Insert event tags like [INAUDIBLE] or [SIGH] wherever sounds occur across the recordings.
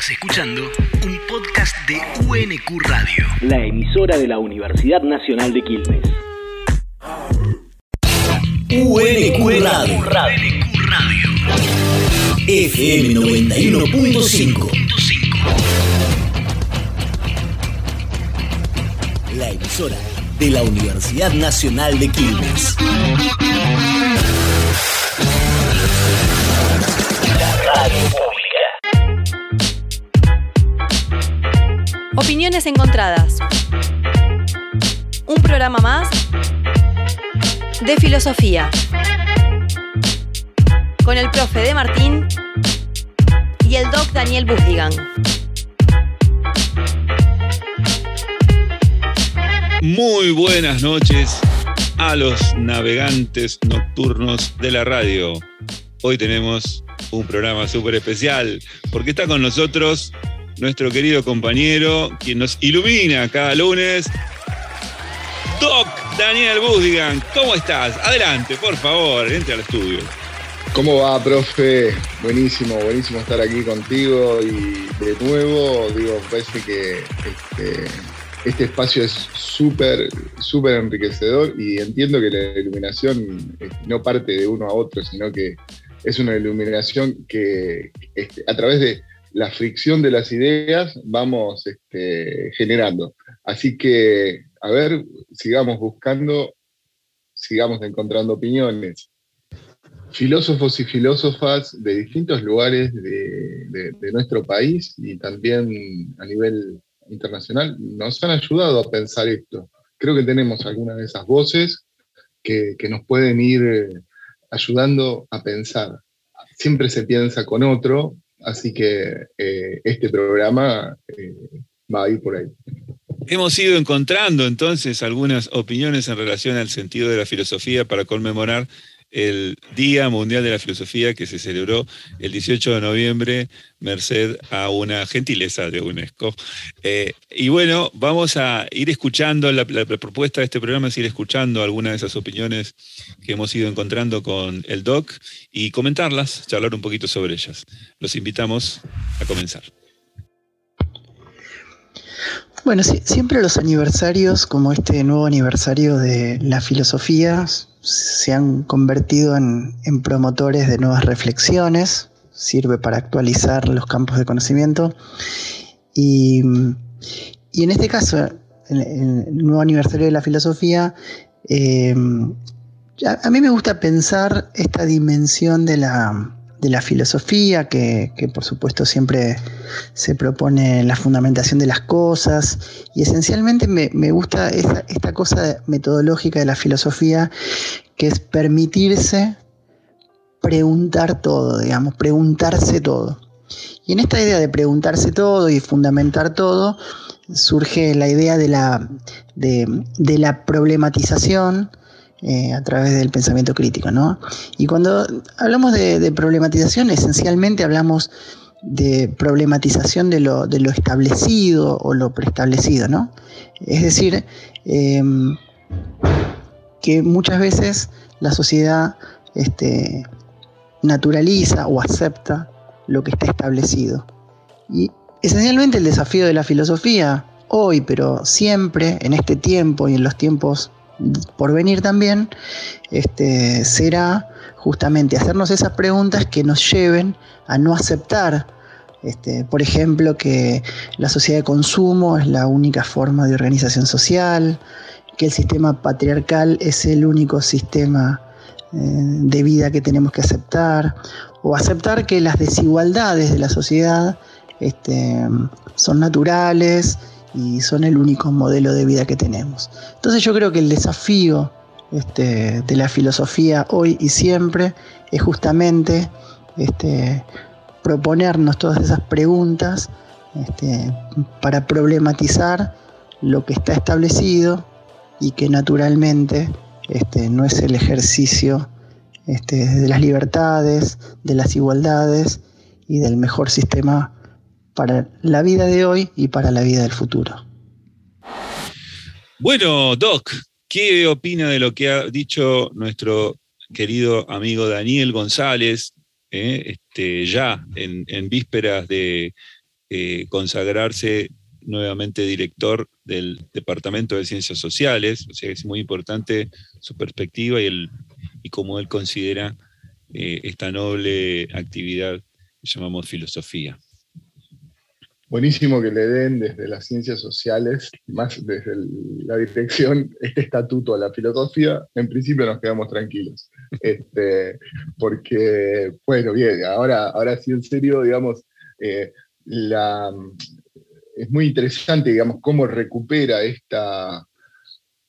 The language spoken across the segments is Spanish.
Estás escuchando un podcast de UNQ Radio. La emisora de la Universidad Nacional de Quilmes. UNQ Radio. UNQ Radio. FM 91.5. La emisora de la Universidad Nacional de Quilmes. La radio Opiniones encontradas. Un programa más de filosofía. Con el profe de Martín y el doc Daniel Busdigan. Muy buenas noches a los navegantes nocturnos de la radio. Hoy tenemos un programa súper especial porque está con nosotros nuestro querido compañero, quien nos ilumina cada lunes, Doc Daniel Busdigan. ¿Cómo estás? Adelante, por favor, entre al estudio. ¿Cómo va, profe? Buenísimo, buenísimo estar aquí contigo y de nuevo, digo, parece que este, este espacio es súper, súper enriquecedor y entiendo que la iluminación eh, no parte de uno a otro, sino que es una iluminación que este, a través de la fricción de las ideas vamos este, generando. Así que, a ver, sigamos buscando, sigamos encontrando opiniones filósofos y filósofas de distintos lugares de, nuestro país y también a nivel internacional nos han ayudado a pensar esto. Creo que tenemos algunas de esas voces que, que nos pueden ir eh, ayudando a pensar. Siempre se piensa con otro, así que eh, este programa eh, va a ir por ahí. Hemos ido encontrando entonces algunas opiniones en relación al sentido de la filosofía para conmemorar el Día Mundial de la Filosofía que se celebró el 18 de noviembre, merced a una gentileza de UNESCO. Eh, y bueno, vamos a ir escuchando, la, la- propuesta de este programa es ir escuchando algunas de esas opiniones que hemos ido encontrando con el DOC y comentarlas, charlar un poquito sobre ellas. Los invitamos a comenzar. Bueno, siempre los aniversarios, como este nuevo aniversario de la filosofía, se han convertido en, en promotores de nuevas reflexiones, sirve para actualizar los campos de conocimiento. Y, y en este caso, el, el nuevo aniversario de la filosofía, eh, a, a mí me gusta pensar esta dimensión de la, de la filosofía, que, que por supuesto siempre se propone la fundamentación de las cosas y esencialmente me, me gusta esta cosa metodológica de la filosofía que es permitirse preguntar todo, digamos, preguntarse todo. Y en esta idea de preguntarse todo y fundamentar todo, surge la idea de la, de, de la problematización eh, a través del pensamiento crítico. ¿no? Y cuando hablamos de, problematización, esencialmente hablamos de problematización de lo, de lo establecido o lo preestablecido, ¿no? Es decir, eh, que muchas veces la sociedad este, naturaliza o acepta lo que está establecido. Y esencialmente el desafío de la filosofía, hoy, pero siempre, en este tiempo y en los tiempos por venir también, este, será justamente hacernos esas preguntas que nos lleven a no aceptar, este, por ejemplo, que la sociedad de consumo es la única forma de organización social, que el sistema patriarcal es el único sistema eh, de vida que tenemos que aceptar, o aceptar que las desigualdades de la sociedad este, son naturales y son el único modelo de vida que tenemos. Entonces yo creo que el desafío este, de la filosofía hoy y siempre es justamente este, proponernos todas esas preguntas este, para problematizar lo que está establecido y que naturalmente este, no es el ejercicio este, de las libertades, de las igualdades y del mejor sistema para la vida de hoy y para la vida del futuro. Bueno, Doc, ¿qué opina de lo que ha dicho nuestro querido amigo Daniel González, eh, este, ya en, vísperas de eh, consagrarse nuevamente director del Departamento de Ciencias Sociales, o sea es muy importante su perspectiva y cómo él considera eh, esta noble actividad que llamamos filosofía. Buenísimo que le den desde las ciencias sociales, más desde la dirección, este estatuto a la filosofía. En principio nos quedamos tranquilos. Este, porque, bueno, bien, ahora, ahora sí en serio, digamos, eh, la, es muy interesante, digamos, cómo recupera esta,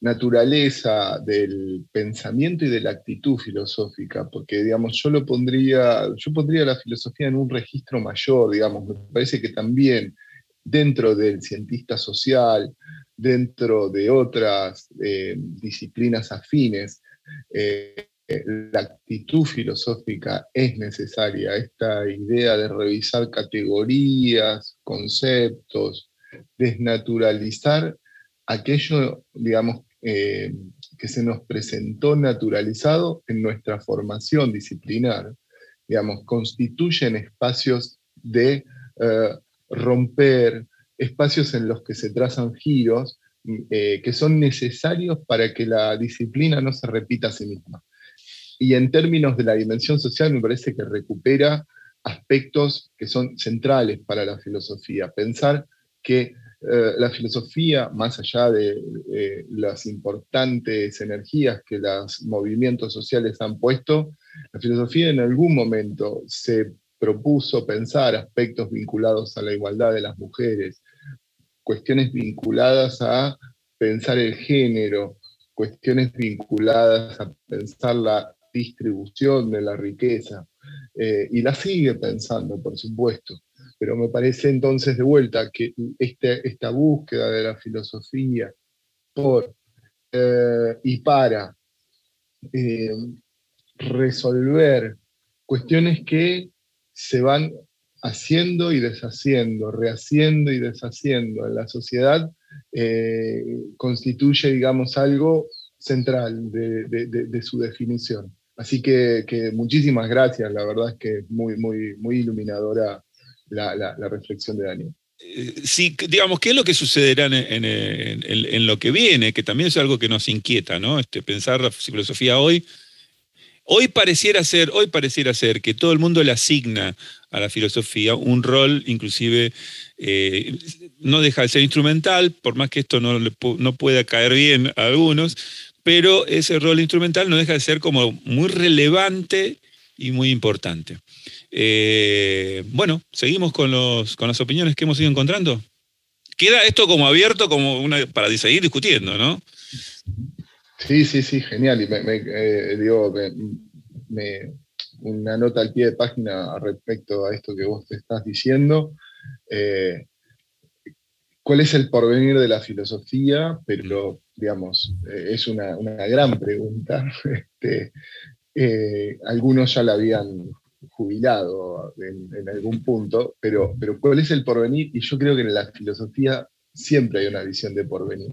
naturaleza del pensamiento y de la actitud filosófica, porque, digamos, yo lo pondría, yo pondría la filosofía en un registro mayor, digamos, me parece que también dentro del cientista social, dentro de otras eh, disciplinas afines, eh, la actitud filosófica es necesaria, esta idea de revisar categorías, conceptos, desnaturalizar aquello, digamos, eh, que se nos presentó naturalizado en nuestra formación disciplinar, digamos, constituyen espacios de eh, romper, espacios en los que se trazan giros eh, que son necesarios para que la disciplina no se repita a sí misma. Y en términos de la dimensión social, me parece que recupera aspectos que son centrales para la filosofía. Pensar que eh, la filosofía, más allá de las importantes energías que los movimientos sociales han puesto, la filosofía en algún momento se propuso pensar aspectos vinculados a la igualdad de las mujeres, cuestiones vinculadas a pensar el género, cuestiones vinculadas a pensar la distribución de la riqueza, eh, y la sigue pensando, por supuesto pero me parece entonces de vuelta que este, esta búsqueda de la filosofía por eh, y para eh, resolver cuestiones que se van haciendo y deshaciendo, rehaciendo y deshaciendo en la sociedad, eh, constituye, digamos, algo central de, su definición. Así que, que, muchísimas gracias, la verdad es que es muy, muy, muy iluminadora la, reflexión de Daniel. Eh, sí, digamos, ¿qué es lo que sucederá en, lo que viene? Que también es algo que nos inquieta, ¿no? Este, pensar la filosofía hoy. Hoy pareciera ser, hoy pareciera ser que todo el mundo le asigna a la filosofía un rol, inclusive eh, no deja de ser instrumental, por más que esto no, no pueda caer bien a algunos, pero ese rol instrumental no deja de ser como muy relevante y muy importante. Eh, bueno, seguimos con, los, con las opiniones que hemos ido encontrando. Queda esto como abierto como una, para seguir discutiendo, ¿no? Sí, sí, sí, genial. Y me, eh, digo, una nota al pie de página respecto a esto que vos te estás diciendo. Eh, ¿Cuál es el porvenir de la filosofía? Pero, digamos, es una, gran pregunta. [LAUGHS] Este, algunos ya la habían jubilado en, algún punto, pero, pero ¿cuál es el porvenir? Y yo creo que en la filosofía siempre hay una visión de porvenir,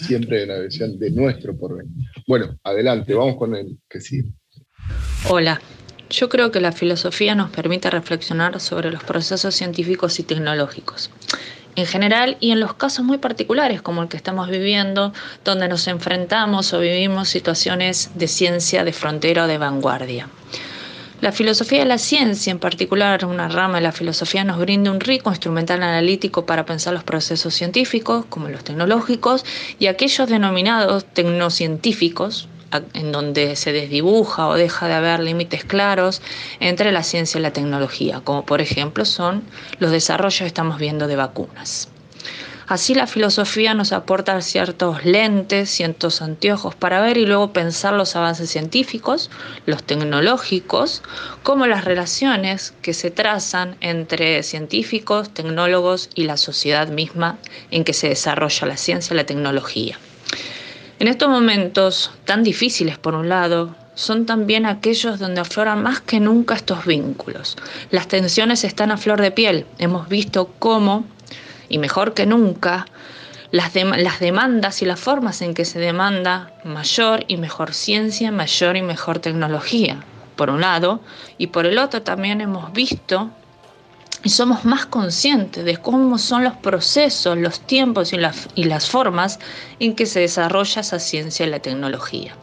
siempre hay una visión de nuestro porvenir. Bueno, adelante, vamos con el que sigue. Hola, yo creo que la filosofía nos permite reflexionar sobre los procesos científicos y tecnológicos en general y en los casos muy particulares como el que estamos viviendo, donde nos enfrentamos o vivimos situaciones de ciencia de frontera o de vanguardia. La filosofía de la ciencia, en particular una rama de la filosofía, nos brinda un rico instrumental analítico para pensar los procesos científicos, como los tecnológicos, y aquellos denominados tecnocientíficos, en donde se desdibuja o deja de haber límites claros entre la ciencia y la tecnología, como por ejemplo son los desarrollos que estamos viendo de vacunas. Así la filosofía nos aporta ciertos lentes, ciertos anteojos para ver y luego pensar los avances científicos, los tecnológicos, como las relaciones que se trazan entre científicos, tecnólogos y la sociedad misma en que se desarrolla la ciencia y la tecnología. En estos momentos tan difíciles por un lado, son también aquellos donde afloran más que nunca estos vínculos. Las tensiones están a flor de piel. Hemos visto cómo y mejor que nunca las, las demandas y las formas en que se demanda mayor y mejor ciencia, mayor y mejor tecnología, por un lado, y por el otro también hemos visto y somos más conscientes de cómo son los procesos, los tiempos y las, y las formas en que se desarrolla esa ciencia y la tecnología.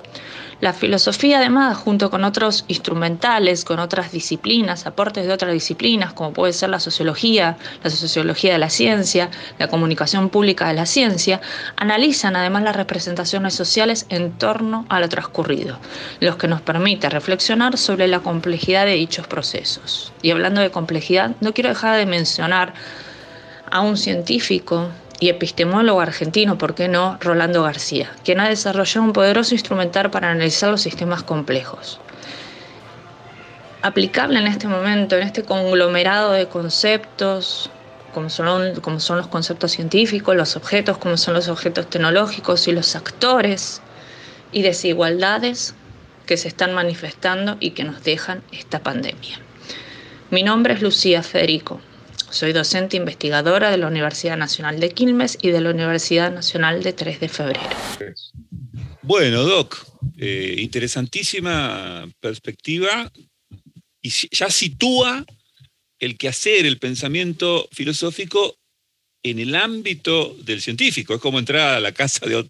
La filosofía además, junto con otros instrumentales, con otras disciplinas, aportes de otras disciplinas, como puede ser la sociología, la sociología de la ciencia, la comunicación pública de la ciencia, analizan además las representaciones sociales en torno a lo transcurrido, lo que nos permite reflexionar sobre la complejidad de dichos procesos. Y hablando de complejidad, no quiero dejar de mencionar a un científico y epistemólogo argentino, ¿por qué no?, Rolando García, quien ha desarrollado un poderoso instrumental para analizar los sistemas complejos. Aplicable en este momento, en este conglomerado de conceptos, como son, como son los conceptos científicos, los objetos, como son los objetos tecnológicos y los actores y desigualdades que se están manifestando y que nos dejan esta pandemia. Mi nombre es Lucía Federico, soy docente investigadora de la Universidad Nacional de Quilmes y de la Universidad Nacional de 3 de Febrero. Bueno, Doc, eh, interesantísima perspectiva y ya sitúa el quehacer, el pensamiento filosófico en el ámbito del científico. Es como entrar a la casa de,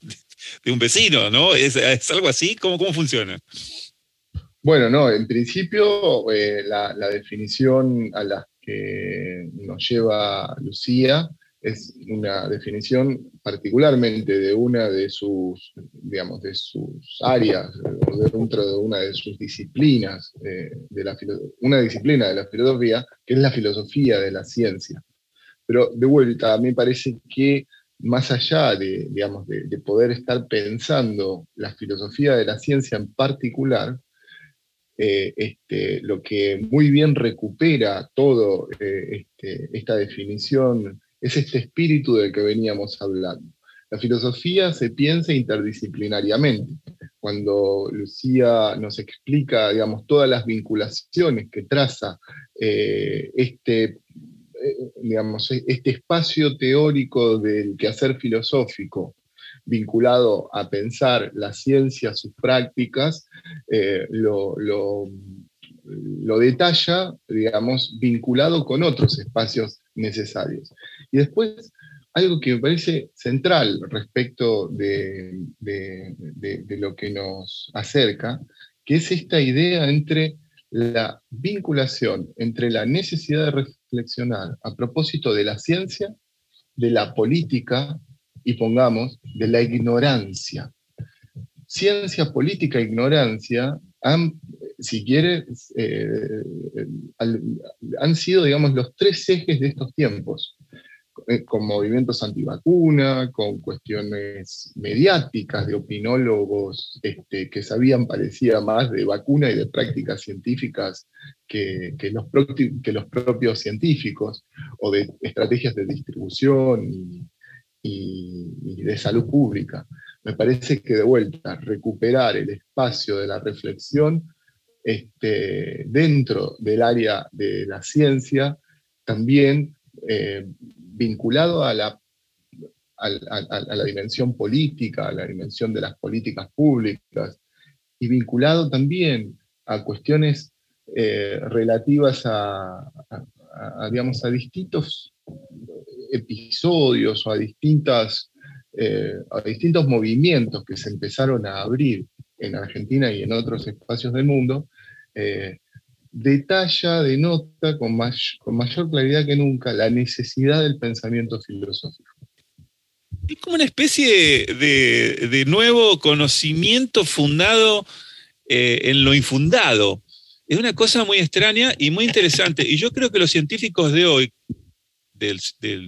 un vecino, ¿no? ¿Es, algo así? ¿Cómo, ¿Cómo funciona? Bueno, no, en principio eh, la, la, definición a la que nos lleva Lucía es una definición particularmente de una de sus, digamos, de sus áreas, o dentro de una de sus disciplinas, eh, de la, una disciplina de la filosofía, que es la filosofía de la ciencia. Pero de vuelta, a mí me parece que más allá de, digamos, de poder estar pensando la filosofía de la ciencia en particular, eh, este, lo que muy bien recupera todo eh, este, esta definición es este espíritu del que veníamos hablando. La filosofía se piensa interdisciplinariamente. Cuando Lucía nos explica, digamos, todas las vinculaciones que traza eh, este, digamos, este espacio teórico del quehacer filosófico vinculado a pensar la ciencia, sus prácticas, eh, lo, detalla, digamos, vinculado con otros espacios necesarios. Y después, algo que me parece central respecto de, de lo que nos acerca, que es esta idea entre la vinculación entre la necesidad de reflexionar a propósito de la ciencia, de la política y pongamos de la ignorancia. Ciencia, política ignorancia han, si quieres, eh, han sido, digamos, los tres ejes de estos tiempos, eh, con movimientos antivacuna, con cuestiones mediáticas de opinólogos este, que sabían, parecía más de vacuna y de prácticas científicas que, que, los, que los propios científicos, o de estrategias de distribución y, de salud pública. Me parece que de vuelta, recuperar el espacio de la reflexión este, dentro del área de la ciencia, también eh, vinculado a la, a, la dimensión política, a la dimensión de las políticas públicas, y vinculado también a cuestiones eh, relativas a, digamos, a distintos episodios o a, distintas, eh, a distintos movimientos que se empezaron a abrir en Argentina y en otros espacios del mundo, eh, detalla, denota con, con mayor claridad que nunca la necesidad del pensamiento filosófico. Es como una especie de, nuevo conocimiento fundado eh, en lo infundado. Es una cosa muy extraña y muy interesante. Y yo creo que los científicos de hoy, del,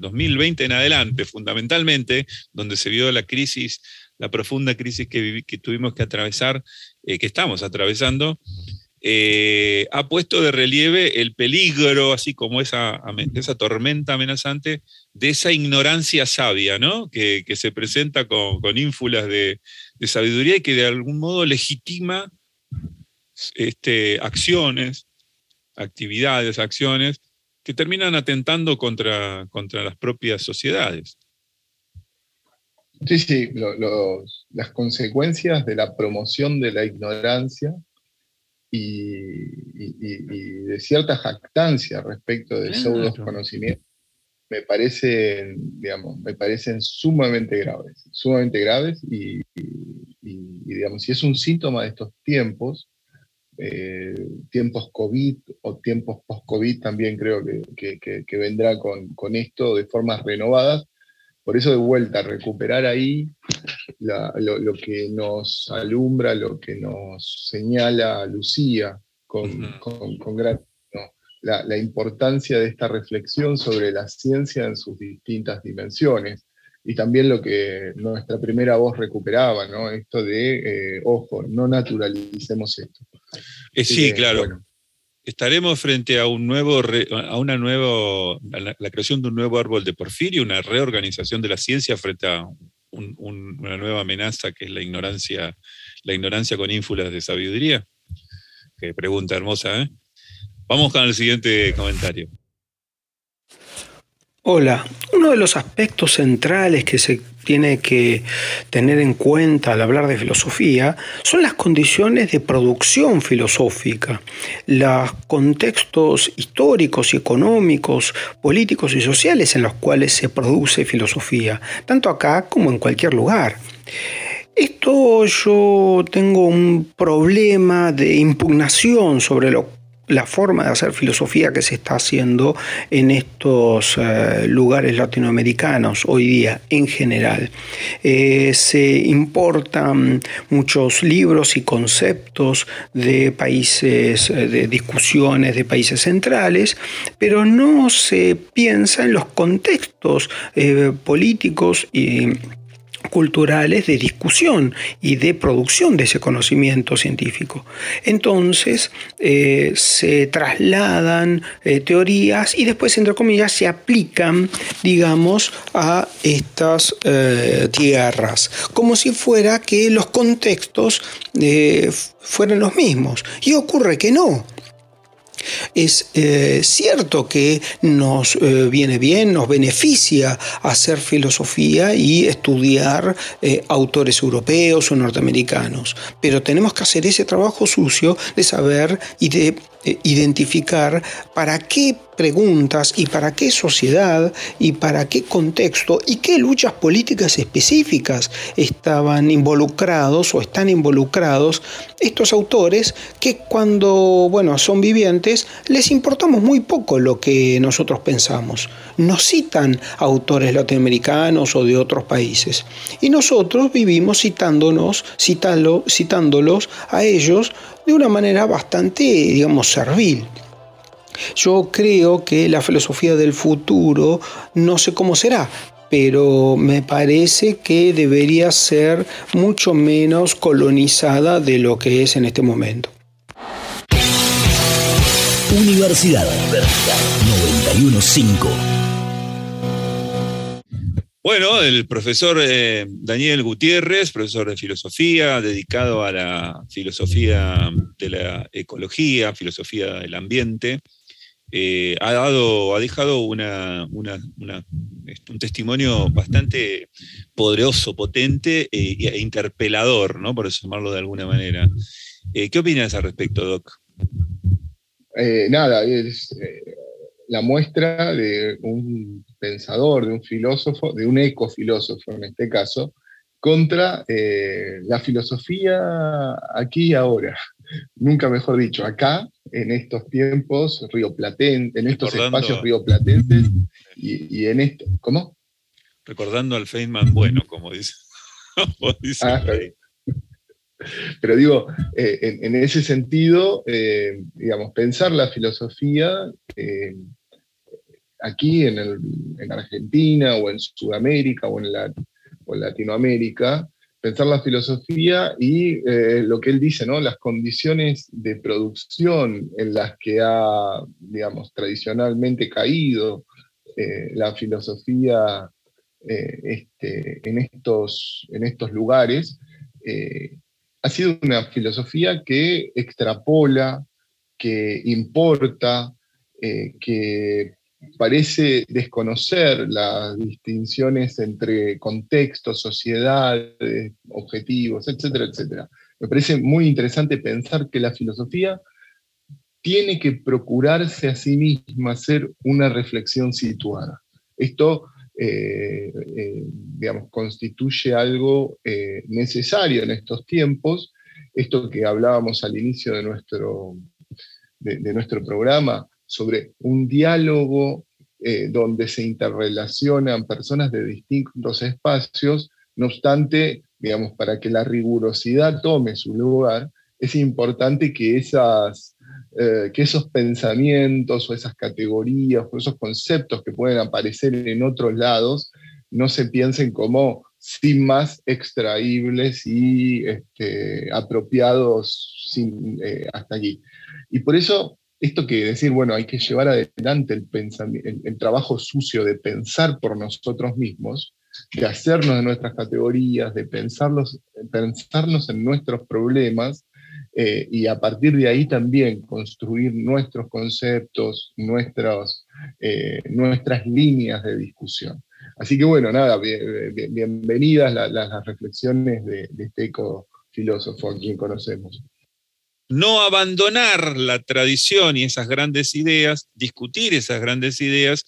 2020 en adelante, fundamentalmente, donde se vio la crisis, la profunda crisis que, que tuvimos que atravesar, eh, que estamos atravesando, eh, ha puesto de relieve el peligro, así como esa, esa tormenta amenazante, de esa ignorancia sabia, ¿no? que, se presenta con, con ínfulas de, de, sabiduría y que de algún modo legitima este, acciones, actividades, acciones que terminan atentando contra, contra las propias sociedades. Sí, sí, las consecuencias de la promoción de la ignorancia y, de cierta jactancia respecto de esos conocimientos me parecen, digamos, me parecen sumamente graves, sumamente graves y, digamos, si es un síntoma de estos tiempos, eh, tiempos COVID o tiempos post-COVID también creo que, vendrá con, con, esto de formas renovadas. Por eso de vuelta, recuperar ahí lo, que nos alumbra, lo que nos señala Lucía con, con, gran... la, importancia de esta reflexión sobre la ciencia en sus distintas dimensiones y también lo que nuestra primera voz recuperaba, ¿no? Esto de, eh, ojo, no naturalicemos esto. Eh, sí, claro. Estaremos frente a un nuevo, a una nueva, la, creación de un nuevo árbol de porfirio, una reorganización de la ciencia frente a una nueva amenaza que es la ignorancia, la ignorancia con ínfulas de sabiduría. Qué pregunta hermosa, ¿eh? Vamos con el siguiente comentario. Hola, uno de los aspectos centrales que se tiene que tener en cuenta al hablar de filosofía son las condiciones de producción filosófica, los contextos históricos y económicos, políticos y sociales en los cuales se produce filosofía, tanto acá como en cualquier lugar. Esto yo tengo un problema de impugnación sobre lo la forma de hacer filosofía que se está haciendo en estos eh, lugares latinoamericanos hoy día en general. Eh, se importan muchos libros y conceptos de países, eh, de discusiones de países centrales, pero no se piensa en los contextos políticos y culturales de discusión y de producción de ese conocimiento científico. Entonces eh, se trasladan eh, teorías y después, entre comillas, se aplican, digamos, a estas eh, tierras, como si fuera que los contextos fueran los mismos. Y ocurre que no. Es eh, cierto que nos eh, viene bien, nos beneficia hacer filosofía y estudiar eh, autores europeos o norteamericanos, pero tenemos que hacer ese trabajo sucio de saber y de identificar para qué preguntas y para qué sociedad y para qué contexto y qué luchas políticas específicas estaban involucrados o están involucrados estos autores que cuando bueno, son vivientes les importamos muy poco lo que nosotros pensamos. Nos citan autores latinoamericanos o de otros países y nosotros vivimos citándonos, citándolos a ellos de una manera bastante, digamos, servil. Yo creo que la filosofía del futuro, no sé cómo será, pero me parece que debería ser mucho menos colonizada de lo que es en este momento. Universidad, Universidad 915. Bueno, el profesor eh, Daniel Gutiérrez, profesor de filosofía, dedicado a la filosofía de la ecología, filosofía del ambiente, eh, ha, dado, ha dejado un testimonio bastante poderoso, potente eh, e interpelador, ¿no? por llamarlo de alguna manera. ¿Qué opinas al respecto, Doc? nada, es la muestra de un pensador, de un filósofo, de un ecofilósofo en este caso, contra la filosofía aquí y ahora. [LAUGHS] Nunca mejor dicho, acá en estos tiempos rioplatenses, en estos espacios rioplatenses y, y en esto. ¿Cómo? Recordando al Feynman bueno, como dice. [LAUGHS] Ah, Pero digo, eh, en, ese sentido, eh, digamos, pensar la filosofía eh, aquí en, en, Argentina o en Sudamérica o en, la, o Latinoamérica, pensar la filosofía y eh, lo que él dice, ¿no? las condiciones de producción en las que ha, digamos, tradicionalmente caído eh, la filosofía eh, este, en, estos, en estos lugares, ha sido una filosofía que extrapola, que importa, que parece desconocer las distinciones entre contextos, sociedades, objetivos, etcétera, etcétera. me parece muy interesante pensar que la filosofía tiene que procurarse a sí misma hacer una reflexión situada. Esto, eh, eh, digamos, constituye algo eh, necesario en estos tiempos. Esto que hablábamos al inicio de nuestro, de nuestro programa sobre un diálogo donde se interrelacionan personas de distintos espacios, no obstante, digamos, para que la rigurosidad tome su lugar, es importante que esas eh, que esos pensamientos o esas categorías o esos conceptos que pueden aparecer en otros lados no se piensen como sin más extraíbles y este, apropiados sin, eh, hasta allí. Y por eso, esto que decir, bueno, hay que llevar adelante el, trabajo sucio de pensar por nosotros mismos, de hacernos de nuestras categorías, de pensarlos, pensarnos en nuestros problemas, eh, y a partir de ahí también construir nuestros conceptos, nuestros, eh, nuestras líneas de discusión. Así que bueno, nada, bienvenidas las, reflexiones de, de este eco-filósofo a quien conocemos. No abandonar la tradición y esas grandes ideas, discutir esas grandes ideas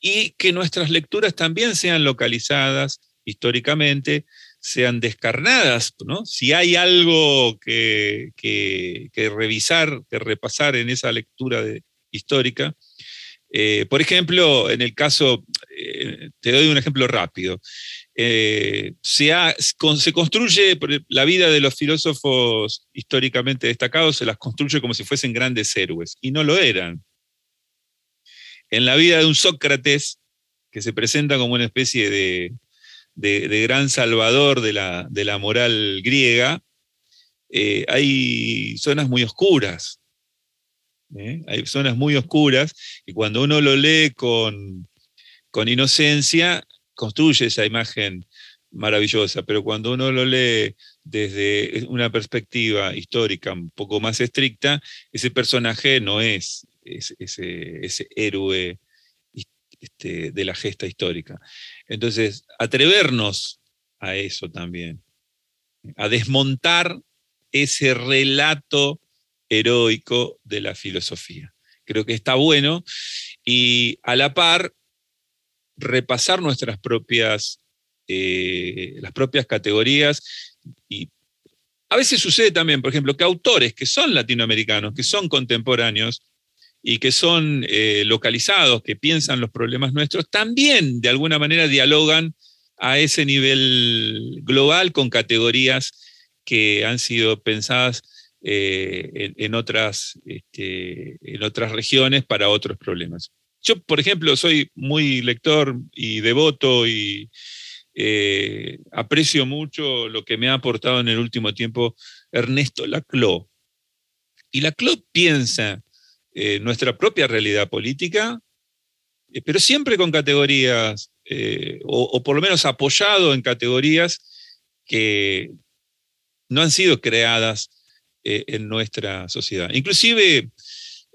y que nuestras lecturas también sean localizadas históricamente sean descarnadas, ¿no? Si hay algo que, revisar, que repasar en esa lectura histórica, eh, por ejemplo, en el caso, eh, te doy un ejemplo rápido, eh, se, construye la vida de los filósofos históricamente destacados, se las construye como si fuesen grandes héroes, y no lo eran. En la vida de un Sócrates, que se presenta como una especie de, de, gran salvador de la, moral griega, eh, hay zonas muy oscuras. ¿eh? Hay zonas muy oscuras y cuando uno lo lee con, inocencia, construye esa imagen maravillosa, pero cuando uno lo lee desde una perspectiva histórica un poco más estricta, ese personaje no es ese, héroe este, de la gesta histórica. Entonces, atrevernos a eso también, a desmontar ese relato heroico de la filosofía. Creo que está bueno y a la par repasar nuestras propias, eh, las propias categorías y a veces sucede también, por ejemplo, que autores que son latinoamericanos, que son contemporáneos, y que son eh, localizados, que piensan los problemas nuestros, también de alguna manera dialogan a ese nivel global con categorías que han sido pensadas eh, en, otras, este, en otras regiones para otros problemas. Yo, por ejemplo, soy muy lector y devoto y eh, aprecio mucho lo que me ha aportado en el último tiempo Ernesto Laclau. Y Laclau piensa eh, nuestra propia realidad política, eh, pero siempre con categorías, eh, o, por lo menos apoyado en categorías que no han sido creadas en nuestra sociedad. Inclusive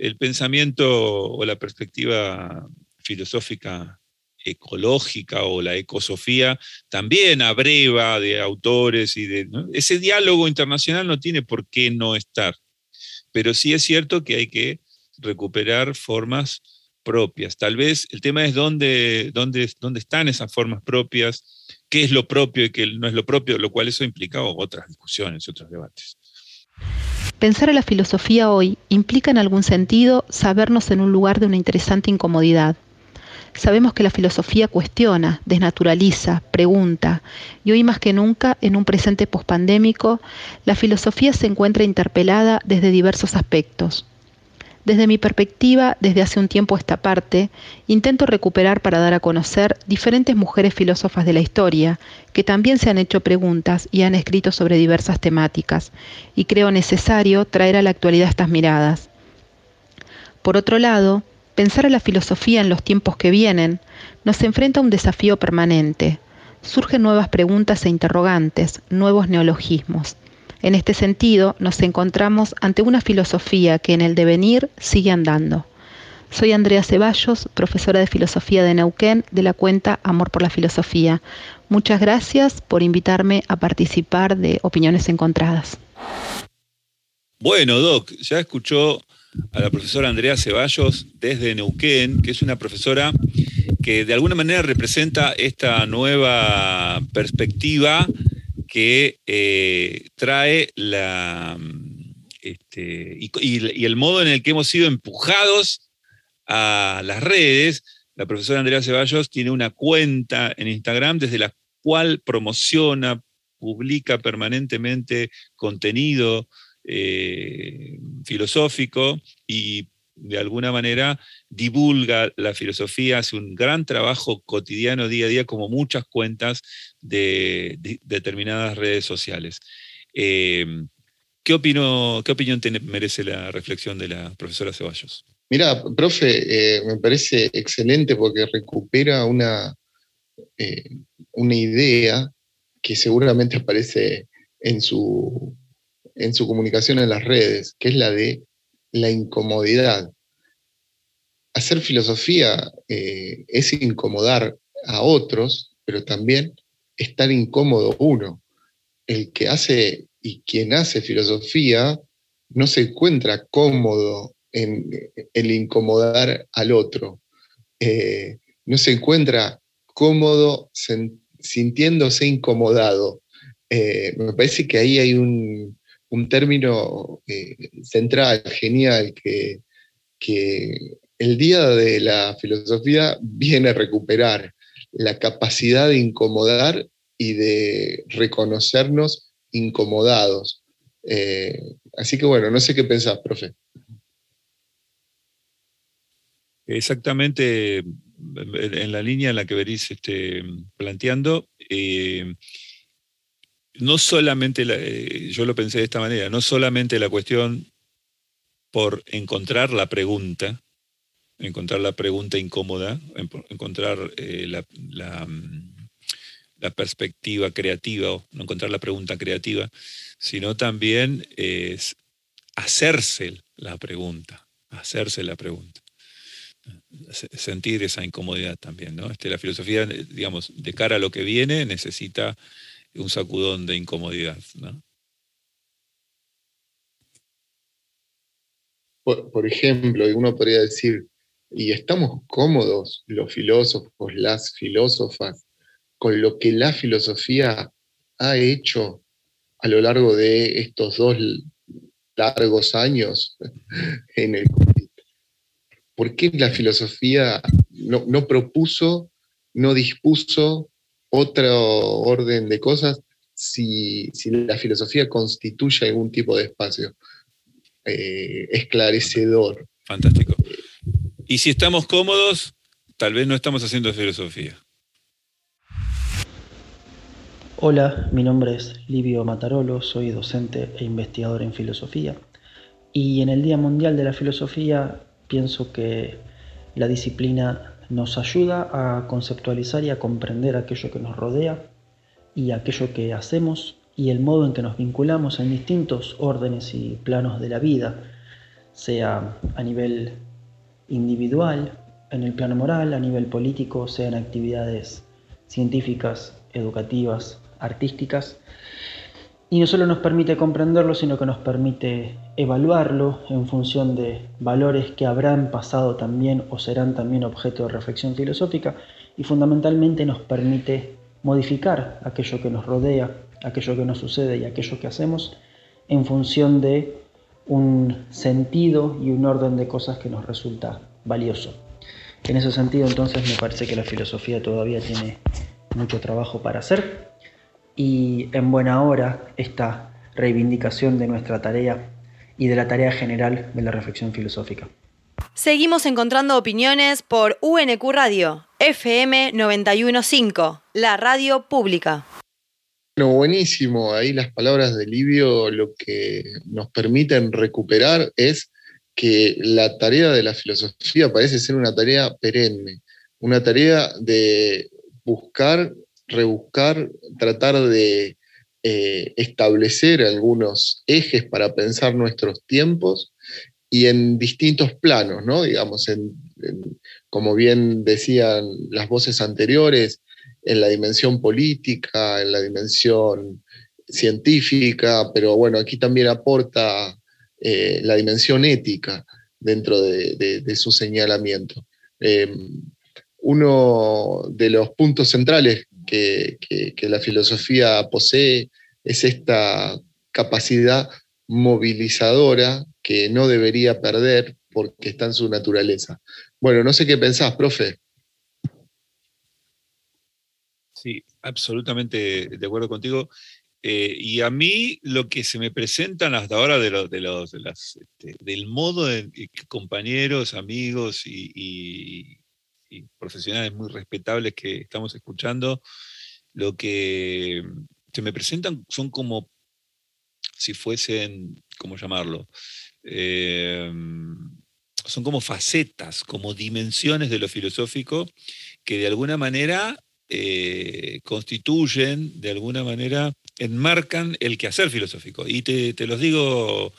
el pensamiento o la perspectiva filosófica ecológica o la ecosofía también abreva de autores y de... Ese diálogo internacional no tiene por qué no estar, pero sí es cierto que hay que recuperar formas propias. Tal vez el tema es dónde, dónde, dónde están esas formas propias, qué es lo propio y qué no es lo propio, lo cual eso implica otras discusiones, otros debates. Pensar a la filosofía hoy implica en algún sentido sabernos en un lugar de una interesante incomodidad. Sabemos que la filosofía cuestiona, desnaturaliza, pregunta, y hoy más que nunca, en un presente pospandémico, la filosofía se encuentra interpelada desde diversos aspectos. Desde mi perspectiva, desde hace un tiempo esta parte, intento recuperar para dar a conocer diferentes mujeres filósofas de la historia, que también se han hecho preguntas y han escrito sobre diversas temáticas, y creo necesario traer a la actualidad estas miradas. Por otro lado, pensar a la filosofía en los tiempos que vienen nos enfrenta a un desafío permanente. Surgen nuevas preguntas e interrogantes, nuevos neologismos. En este sentido, nos encontramos ante una filosofía que en el devenir sigue andando. Soy Andrea Ceballos, profesora de Filosofía de Neuquén, de la cuenta Amor por la Filosofía. Muchas gracias por invitarme a participar de Opiniones Encontradas. Bueno, Doc, ya escuchó a la profesora Andrea Ceballos desde Neuquén, que es una profesora que de alguna manera representa esta nueva perspectiva que eh, trae la, este, y, el modo en el que hemos sido empujados a las redes. La profesora Andrea Ceballos tiene una cuenta en Instagram desde la cual promociona, publica permanentemente contenido eh, filosófico y de alguna manera divulga la filosofía, hace un gran trabajo cotidiano día a día, como muchas cuentas de, determinadas redes sociales. Eh, ¿qué, ¿Qué opinión merece la reflexión de la profesora Ceballos? Mira, profe, eh, me parece excelente porque recupera una, una idea que seguramente aparece en su en su comunicación en las redes, que es la de la incomodidad. Hacer filosofía eh, es incomodar a otros, pero también estar incómodo uno. El que hace y quien hace filosofía no se encuentra cómodo en el incomodar al otro. Eh, no se encuentra cómodo sintiéndose incomodado. Eh, me parece que ahí hay un, un término eh, central, genial, que, el día de la filosofía viene a recuperar la capacidad de incomodar y de reconocernos incomodados. Eh, así que bueno, no sé qué pensás, profe. Exactamente en la línea en la que venís este, planteando. Eh, no solamente, eh, yo lo pensé de esta manera, no solamente la cuestión por encontrar la pregunta, encontrar la pregunta incómoda, encontrar eh, la, mm, la, perspectiva creativa no encontrar la pregunta creativa, sino también hacerse la pregunta, hacerse la pregunta sentir esa incomodidad también, ¿no? Este, la filosofía, digamos, de cara a lo que viene, necesita un sacudón de incomodidad. ¿no? Por, ejemplo, uno podría decir, ¿y estamos cómodos los filósofos, las filósofas, con lo que la filosofía ha hecho a lo largo de estos dos largos años [LAUGHS] en el ¿Por qué la filosofía no, no propuso, no dispuso otro orden de cosas si, la filosofía constituye algún tipo de espacio eh, esclarecedor. Fantástico. Y si estamos cómodos, tal vez no estamos haciendo filosofía. Hola, mi nombre es Livio Matarolo, soy docente e investigador en filosofía. Y en el Día Mundial de la Filosofía pienso que la disciplina nos ayuda a conceptualizar y a comprender aquello que nos rodea y aquello que hacemos y el modo en que nos vinculamos en distintos órdenes y planos de la vida, sea a nivel individual, en el plano moral, a nivel político, sea en actividades científicas, educativas, artísticas. Y no solo nos permite comprenderlo, sino que nos permite evaluarlo en función de valores que habrán pasado también o serán también objeto de reflexión filosófica y fundamentalmente nos permite modificar aquello que nos rodea, aquello que nos sucede y aquello que hacemos en función de un sentido y un orden de cosas que nos resulta valioso. En ese sentido entonces me parece que la filosofía todavía tiene mucho trabajo para hacer y en buena hora esta reivindicación de nuestra tarea y de la tarea general de la reflexión filosófica. Seguimos encontrando opiniones por UNQ Radio, FM 915, la radio pública. Bueno, buenísimo. Ahí las palabras de Livio lo que nos permiten recuperar es que la tarea de la filosofía parece ser una tarea perenne, una tarea de buscar rebuscar, tratar de eh, establecer algunos ejes para pensar nuestros tiempos y en distintos planos, ¿no? Digamos, como bien decían las voces anteriores, en la dimensión política, en la dimensión científica, pero bueno, aquí también aporta eh, la dimensión ética dentro de, su señalamiento. Em, uno de los puntos centrales que, la filosofía posee es esta capacidad movilizadora que no debería perder porque está en su naturaleza. Bueno, no sé qué pensás, profe. Sí, absolutamente de acuerdo contigo. Eh, y a mí lo que se me presentan hasta ahora de, los, este, del modo de compañeros, amigos y, profesionales muy respetables que estamos escuchando, lo que se me presentan son como si fuesen, ¿cómo llamarlo? Em, son como facetas, como dimensiones de lo filosófico que de alguna manera eh, constituyen, de alguna manera enmarcan el quehacer filosófico. Y te, los digo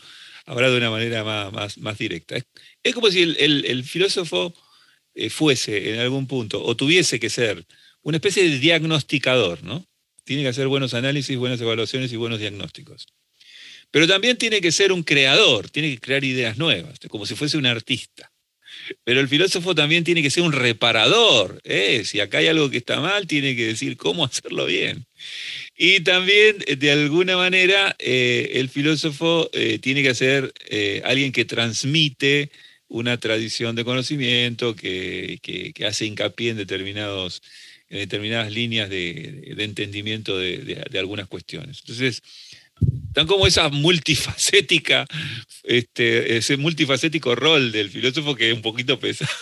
ahora de una manera más, más, directa. Es, como si el, filósofo eh, fuese en algún punto, o tuviese que ser, una especie de diagnosticador, ¿no? Tiene que hacer buenos análisis, buenas evaluaciones y buenos diagnósticos. Pero también tiene que ser un creador, tiene que crear ideas nuevas, como si fuese un artista. Pero el filósofo también tiene que ser un reparador. ¿eh? Si acá hay algo que está mal, tiene que decir cómo [LAUGHS] hacerlo bien. Y también, de alguna manera, eh, el filósofo eh, tiene que ser alguien que transmite una tradición de conocimiento, que, hace hincapié en, determinados, en determinadas líneas de, entendimiento de, algunas cuestiones. Entonces, tan como esa multifacética, este, ese multifacético rol del filósofo que es un poquito pesado. [LAUGHS]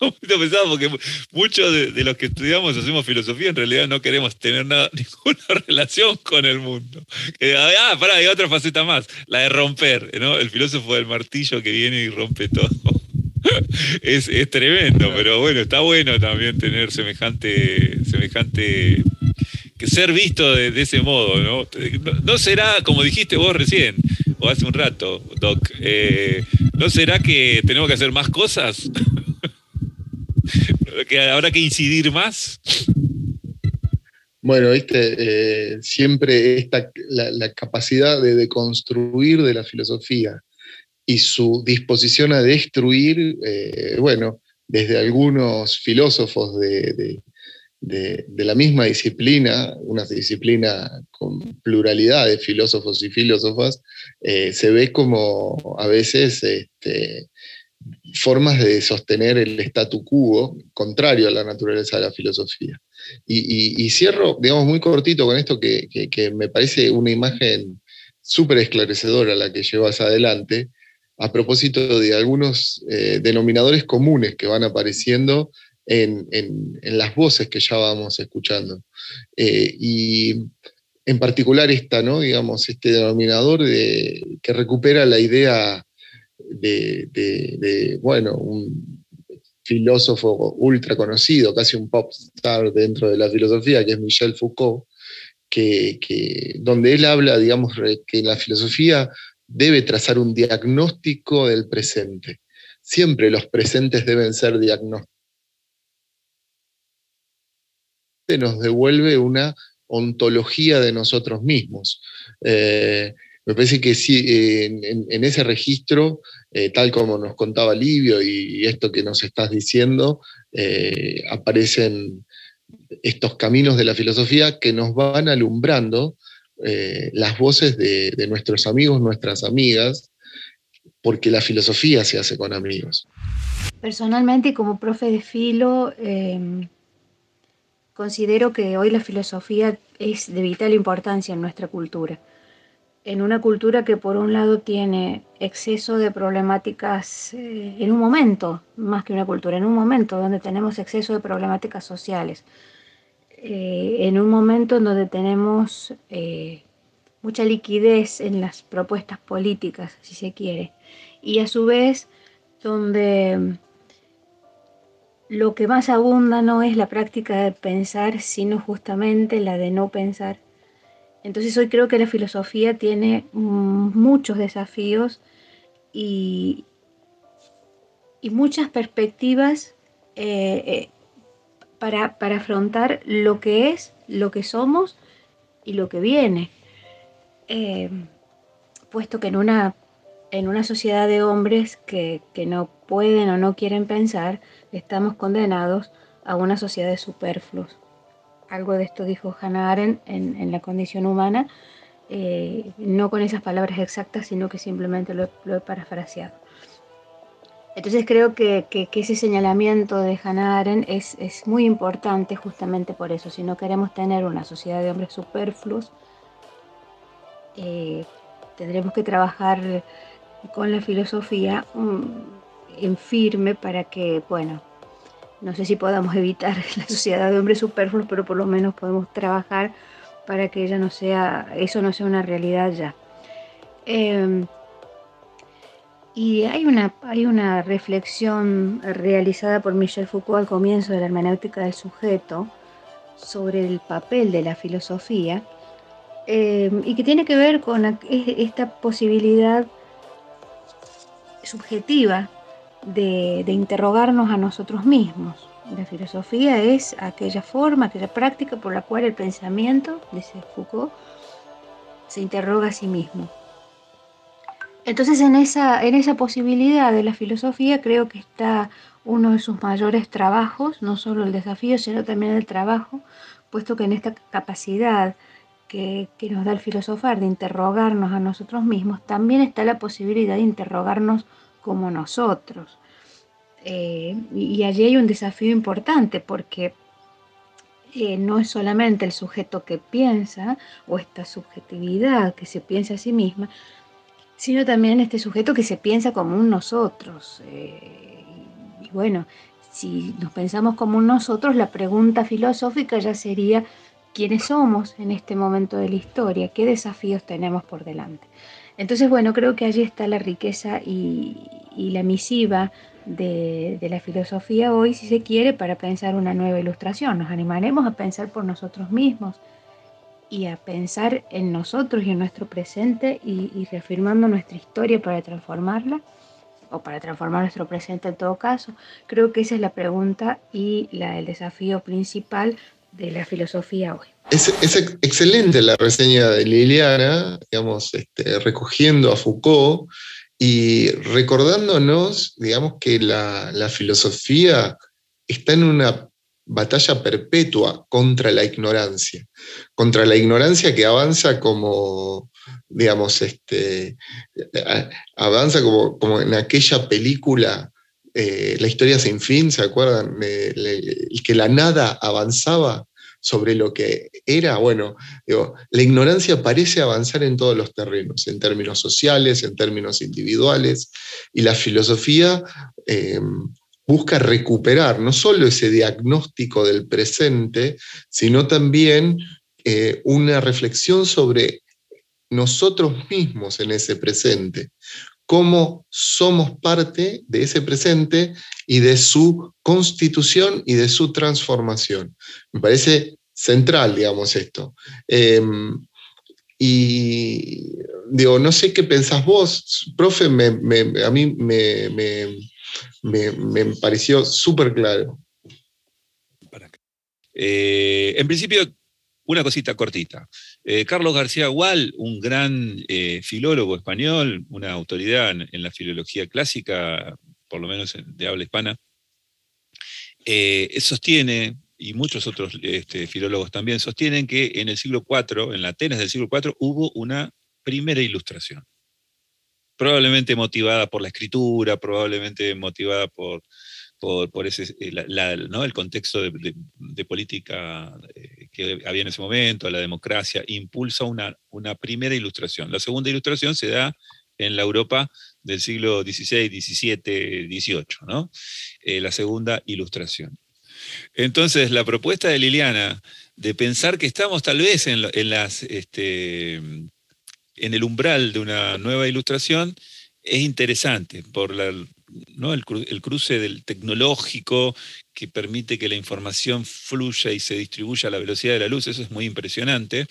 Un poquito pesado porque muchos de, los que estudiamos hacemos filosofía en realidad no queremos tener nada, [LAUGHS] ninguna relación con el mundo. ah, pará, hay otra faceta más, la de romper, ¿no? El filósofo del martillo que viene y rompe todo. [LAUGHS] Es, es tremendo, pero bueno, está bueno también tener semejante, semejante ser visto de, ese modo, ¿no? ¿no? será, como dijiste vos recién, o hace un rato, Doc, eh, ¿no será que tenemos que hacer más cosas? [LAUGHS] ¿Que habrá que incidir más? Bueno, viste, eh, siempre esta, la, capacidad de deconstruir de la filosofía y su disposición a destruir, eh, bueno, desde algunos filósofos de, de, la misma disciplina, una disciplina con pluralidad de filósofos y filósofas, eh, se ve como a veces este, formas de sostener el statu quo contrario a la naturaleza de la filosofía. Y, cierro, digamos, muy cortito con esto que, me parece una imagen súper esclarecedora la que llevas adelante, a propósito de algunos eh, denominadores comunes que van apareciendo en, las voces que ya vamos escuchando. Eh, y en particular esta, ¿no? digamos, este denominador de, que recupera la idea de, bueno, un filósofo ultra conocido, casi un pop star dentro de la filosofía, que es Michel Foucault, que, donde él habla, digamos, que la filosofía debe trazar un diagnóstico del presente. Siempre los presentes deben ser diagnósticos nos devuelve una ontología de nosotros mismos. Eh, me parece que sí, en, ese registro, eh, tal como nos contaba Livio y, esto que nos estás diciendo, eh, aparecen estos caminos de la filosofía que nos van alumbrando las voces de, de, nuestros amigos, nuestras amigas, porque la filosofía se hace con amigos. Personalmente, como profe de filo, Considero que hoy la filosofía es de vital importancia en nuestra cultura. En una cultura que por un lado tiene exceso de problemáticas eh, en un momento, más que una cultura, en un momento donde tenemos exceso de problemáticas sociales, eh, en un momento en donde tenemos eh, mucha liquidez en las propuestas políticas, si se quiere, y a su vez donde lo que más abunda no es la práctica de pensar, sino justamente la de no pensar. Entonces hoy creo que la filosofía tiene muchos desafíos y, muchas perspectivas eh, eh, para, afrontar lo que es, lo que somos y lo que viene. eh, puesto que en una, en una sociedad de hombres que, no pueden o no quieren pensar, estamos condenados a una sociedad de superfluos. Algo de esto dijo Hannah Arendt en, La condición humana, eh, no con esas palabras exactas, sino que simplemente lo, he parafraseado. Entonces creo que, ese señalamiento de Hannah Arendt es, es, muy importante justamente por eso. Si no queremos tener una sociedad de hombres superfluos, eh, tendremos que trabajar con la filosofía mm, en firme para que, bueno, no sé si podamos evitar [LAUGHS] la sociedad de hombres superfluos, pero por lo menos podemos trabajar para que ella no sea, eso no sea una realidad ya. Em, y hay una, hay una reflexión realizada por Michel Foucault al comienzo de la hermenéutica del sujeto sobre el papel de la filosofía Em, y que tiene que ver con esta posibilidad subjetiva de, interrogarnos a nosotros mismos. La filosofía es aquella forma, aquella práctica por la cual el pensamiento, dice Foucault, se interroga a sí mismo. Entonces en esa, en esa posibilidad de la filosofía creo que está uno de sus mayores trabajos, no solo el desafío, sino también el trabajo, puesto que en esta capacidad que, nos da el filosofar, de interrogarnos a nosotros mismos, también está la posibilidad de interrogarnos como nosotros. Eh, y allí hay un desafío importante porque eh, no es solamente el sujeto que piensa o esta subjetividad que se piensa a sí misma, sino también este sujeto que se piensa como un nosotros. Eh, y bueno, si nos pensamos como un nosotros, la pregunta filosófica ya sería quiénes somos en este momento de la historia, qué desafíos tenemos por delante. Entonces, bueno, creo que allí está la riqueza y, la misiva de, la filosofía hoy, si se quiere, para pensar una nueva ilustración. Nos animaremos a pensar por nosotros mismos y a pensar en nosotros y en nuestro presente y, reafirmando nuestra historia para transformarla o para transformar nuestro presente en todo caso. Creo que esa es la pregunta y el desafío principal de la filosofía hoy. Es, excelente la reseña de Liliana, digamos, este, recogiendo a Foucault y recordándonos, digamos, que la, filosofía está en una batalla perpetua contra la ignorancia, contra la ignorancia que avanza como, digamos, este, avanza como, en aquella película eh, la historia sin fin, ¿se acuerdan? y que la nada avanzaba sobre lo que era, bueno, la ignorancia parece avanzar en todos los terrenos, en términos sociales, en términos individuales, y la filosofía em, busca recuperar no solo ese diagnóstico del presente, sino también eh, una reflexión sobre nosotros mismos en ese presente, cómo somos parte de ese presente y de su constitución y de su transformación. Me parece central, digamos, esto. Em, y digo, no sé qué pensás vos, profe, a mí me, pareció súper claro. Eh, en principio, una cosita cortita. Eh, Carlos García Gual, un gran eh, filólogo español, una autoridad en, la filología clásica, por lo menos de habla hispana, eh, sostiene, y muchos otros este, filólogos también sostienen, que en el siglo IV, en la Atenas del siglo IV, hubo una primera ilustración. Probablemente motivada por la escritura, probablemente motivada por, ese, ¿no? el contexto de política que había en ese momento, la democracia, impulsa una, una primera ilustración. La segunda ilustración se da en la Europa del siglo XVI, XVII, XVIII, ¿no? Eh, la segunda ilustración. Entonces, la propuesta de Liliana de pensar que estamos tal vez en, las, este, en el umbral de una nueva ilustración es interesante por la, ¿no? el, cruce del tecnológico que permite que la información fluya y se distribuya a la velocidad de la luz, eso es muy impresionante.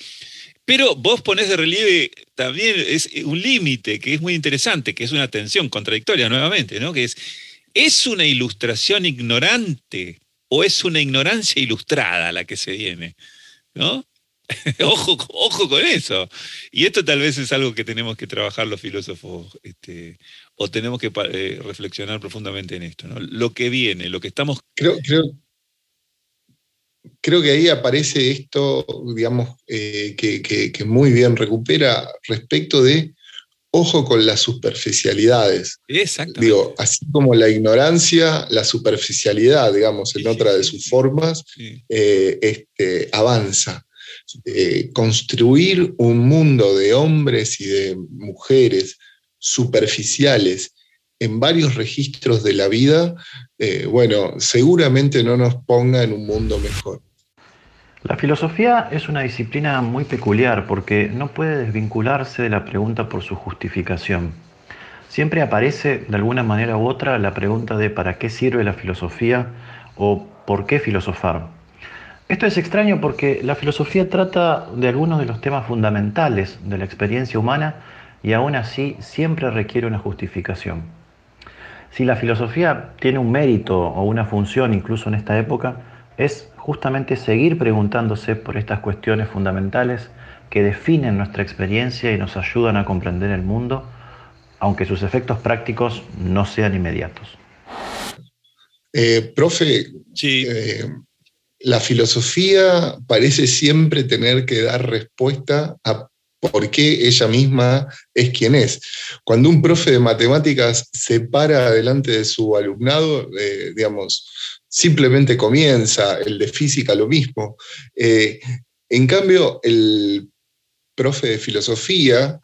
Pero vos ponés de relieve también es un límite que es muy interesante, que es una tensión contradictoria nuevamente, ¿no? Que es, ¿es una ilustración ignorante o es una ignorancia ilustrada la que se viene? ¿No? [LAUGHS] ojo, ojo con eso. Y esto tal vez es algo que tenemos que trabajar los filósofos, este, o tenemos que eh, reflexionar profundamente en esto. ¿no? Lo que viene, lo que estamos... Creo, creo, creo que ahí aparece esto, digamos, eh, que, que, muy bien recupera respecto de ojo con las superficialidades. Exacto. Digo, así como la ignorancia, la superficialidad, digamos, en otra de sus formas, eh, este, avanza. Eh, construir un mundo de hombres y de mujeres superficiales en varios registros de la vida, eh, bueno, seguramente no nos ponga en un mundo mejor. La filosofía es una disciplina muy peculiar porque no puede desvincularse de la pregunta por su justificación. Siempre aparece de alguna manera u otra la pregunta de ¿para qué sirve la filosofía? o ¿por qué filosofar? Esto es extraño porque la filosofía trata de algunos de los temas fundamentales de la experiencia humana y aún así siempre requiere una justificación. Si la filosofía tiene un mérito o una función incluso en esta época, es justamente seguir preguntándose por estas cuestiones fundamentales que definen nuestra experiencia y nos ayudan a comprender el mundo, aunque sus efectos prácticos no sean inmediatos. Eh, profe, eh, la filosofía parece siempre tener que dar respuesta a por qué ella misma es quien es. Cuando un profe de matemáticas se para delante de su alumnado, eh, digamos, simplemente comienza, el de física lo mismo. Eh, en cambio, el profe de filosofía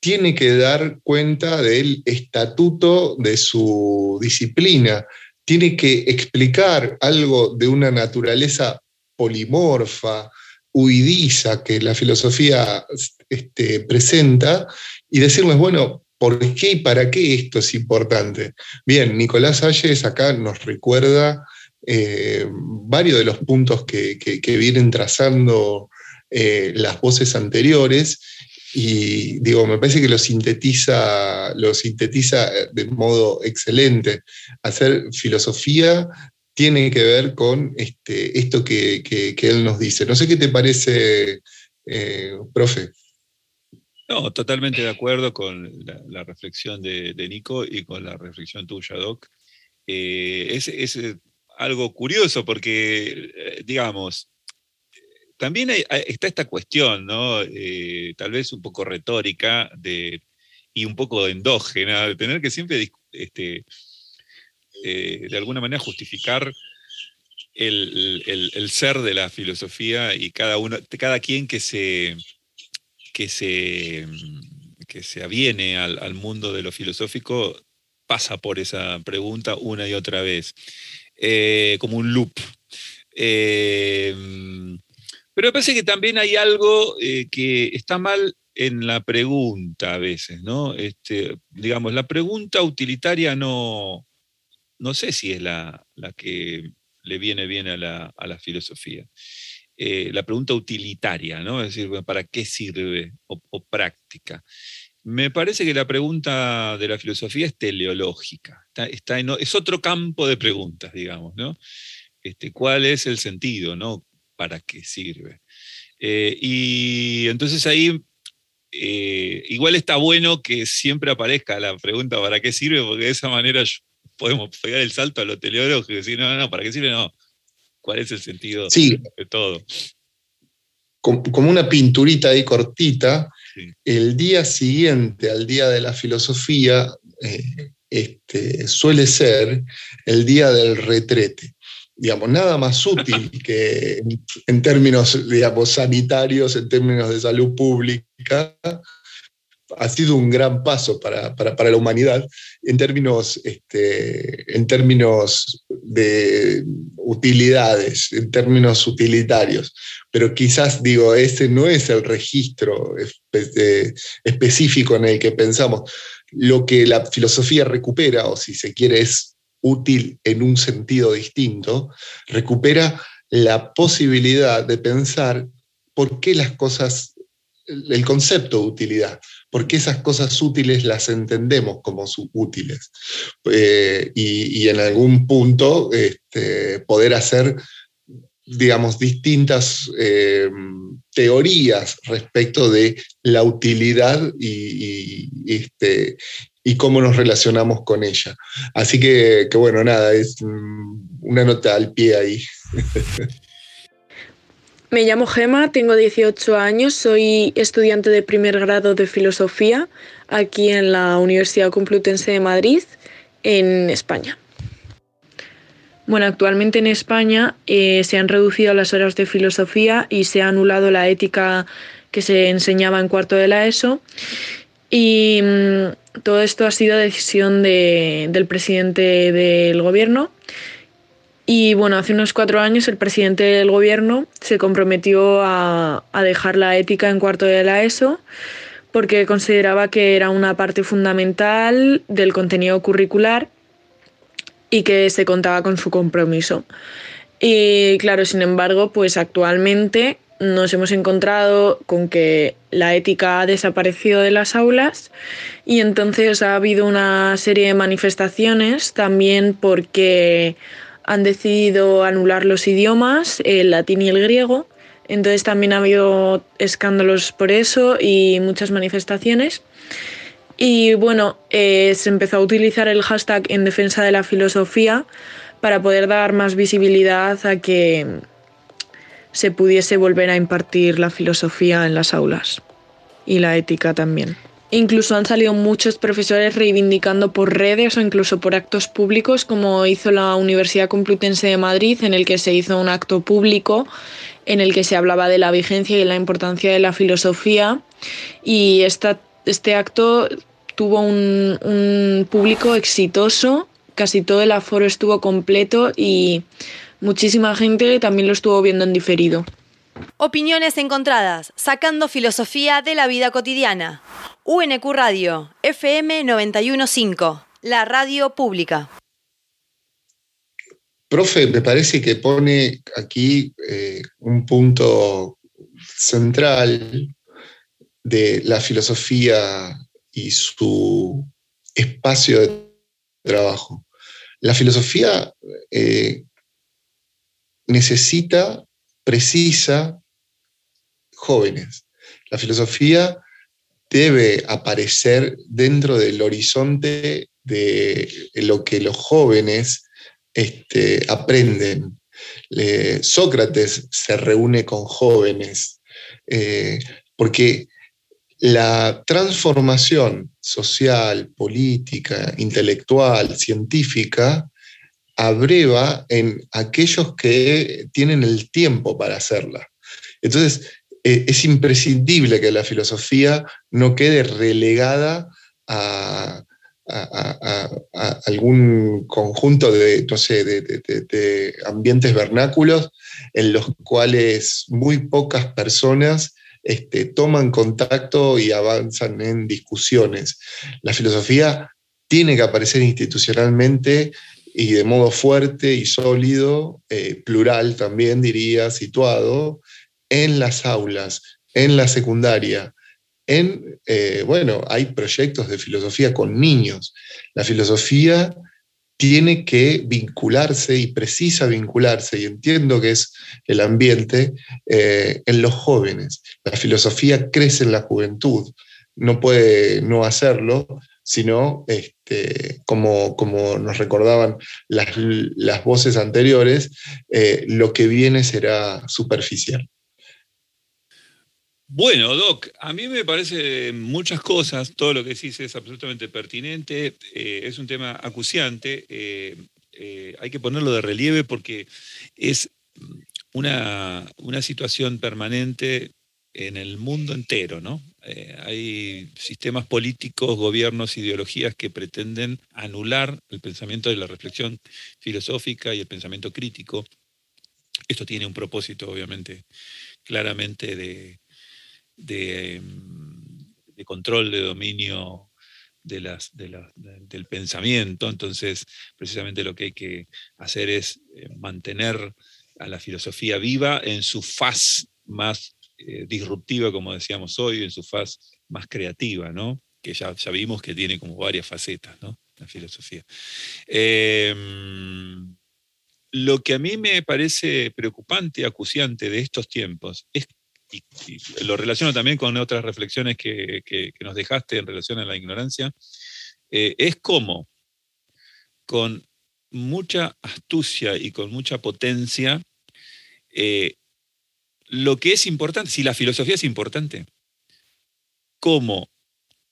tiene que dar cuenta del estatuto de su disciplina, tiene que explicar algo de una naturaleza polimorfa, huidiza que la filosofía este, presenta y decirles, bueno, ¿por qué y para qué esto es importante? Bien, Nicolás Ayes acá nos recuerda eh, varios de los puntos que, vienen trazando eh, las voces anteriores y digo, me parece que lo sintetiza, lo sintetiza de modo excelente. Hacer filosofía tiene que ver con este, esto que, él nos dice. No sé qué te parece, eh, profe. No, totalmente de acuerdo con la, reflexión de, Nico y con la reflexión tuya, Doc. es, algo curioso porque, eh, digamos, también está esta cuestión, ¿no? Eh, tal vez un poco retórica de, y un poco endógena, de tener que siempre, este, eh, de alguna manera, justificar el, ser de la filosofía y cada, uno, cada quien que se, que se, que se aviene al, al mundo de lo filosófico pasa por esa pregunta una y otra vez. Eh, como un loop. Pero me parece que también hay algo eh, que está mal en la pregunta a veces, ¿no? Este, digamos, la pregunta utilitaria no, no sé si es la, que le viene bien a la, filosofía. la pregunta utilitaria, ¿no? Es decir, ¿para qué sirve? o práctica. Me parece que la pregunta de la filosofía es teleológica, está, es otro campo de preguntas, digamos, ¿no? Este, ¿Cuál es el sentido, ¿no? ¿Para qué sirve? Eh, y entonces ahí eh, igual está bueno que siempre aparezca la pregunta ¿para qué sirve? Porque de esa manera podemos pegar el salto a lo teleológico y decir, no, no, no, ¿para qué sirve? No. ¿Cuál es el sentido de todo? Como una pinturita ahí cortita, el día siguiente al día de la filosofía eh, este, suele ser el día del retrete. Digamos, nada más útil que en, términos digamos, sanitarios, en términos de salud pública, ha sido un gran paso para, la humanidad en términos, este, en términos de utilidades, en términos utilitarios. Pero quizás, digo, ese no es el registro específico en el que pensamos. Lo que la filosofía recupera, o si se quiere, es útil en un sentido distinto, recupera la posibilidad de pensar por qué las cosas, el concepto de utilidad, porque esas cosas útiles las entendemos como útiles. Eh, y, en algún punto este, poder hacer, digamos, distintas eh, teorías respecto de la utilidad y, este, y cómo nos relacionamos con ella. Así que, que, bueno, nada, es una nota al pie ahí. [LAUGHS] Me llamo Gema, tengo 18 años, soy estudiante de primer grado de filosofía aquí en la Universidad Complutense de Madrid, en España. Bueno, actualmente en España eh, se han reducido las horas de filosofía y se ha anulado la ética que se enseñaba en cuarto de la ESO. Y mm, todo esto ha sido decisión del presidente del gobierno. Y bueno, hace unos cuatro años el presidente del gobierno se comprometió a, a dejar la ética en cuarto de la ESO porque consideraba que era una parte fundamental del contenido curricular y que se contaba con su compromiso. Y claro, sin embargo, pues actualmente nos hemos encontrado con que la ética ha desaparecido de las aulas y entonces ha habido una serie de manifestaciones también porque han decidido anular los idiomas, el latín y el griego. Entonces también ha habido escándalos por eso y muchas manifestaciones. Y bueno, eh, se empezó a utilizar el hashtag en defensa de la filosofía para poder dar más visibilidad a que se pudiese volver a impartir la filosofía en las aulas y la ética también. Incluso han salido muchos profesores reivindicando por redes o incluso por actos públicos, como hizo la Universidad Complutense de Madrid, en el que se hizo un acto público en el que se hablaba de la vigencia y la importancia de la filosofía. Y este acto tuvo un, público exitoso, casi todo el aforo estuvo completo y muchísima gente también lo estuvo viendo en diferido. Opiniones encontradas, sacando filosofía de la vida cotidiana. UNQ Radio, FM 915, la radio pública. Profe, me parece que pone aquí eh, un punto central de la filosofía y su espacio de trabajo. La filosofía eh, necesita, precisa jóvenes. La filosofía debe aparecer dentro del horizonte de lo que los jóvenes este, aprenden. Sócrates se reúne con jóvenes, eh, porque la transformación social, política, intelectual, científica, abreva en aquellos que tienen el tiempo para hacerla. Entonces, eh, es imprescindible que la filosofía no quede relegada a, algún conjunto de, de, ambientes vernáculos en los cuales muy pocas personas este, toman contacto y avanzan en discusiones. La filosofía tiene que aparecer institucionalmente y de modo fuerte y sólido, eh, plural también diría, situado, en las aulas, en la secundaria. En, eh, bueno, hay proyectos de filosofía con niños. La filosofía tiene que vincularse y precisa vincularse, y entiendo que es el ambiente, eh, en los jóvenes. La filosofía crece en la juventud, no puede no hacerlo, sino, este, como, como nos recordaban las, voces anteriores, eh, lo que viene será superficial. Bueno, Doc, a mí me parece muchas cosas, todo lo que decís es absolutamente pertinente, eh, es un tema acuciante, eh, eh, hay que ponerlo de relieve porque es una, una situación permanente en el mundo entero, ¿no? hay sistemas políticos, gobiernos, ideologías que pretenden anular el pensamiento de la reflexión filosófica y el pensamiento crítico. Esto tiene un propósito, obviamente, claramente de, Mm, de, control, de dominio de las, del pensamiento. Entonces, precisamente lo que hay que hacer es eh, mantener a la filosofía viva en su faz más eh, disruptiva, como decíamos hoy, en su faz más creativa, ¿no? que ya, ya vimos que tiene como varias facetas, ¿no? la filosofía. Em, lo que a mí me parece preocupante, acuciante de estos tiempos, es lo relaciono también con otras reflexiones que, nos dejaste en relación a la ignorancia, eh, es como con mucha astucia y con mucha potencia eh, lo que es importante, si la filosofía es importante, cómo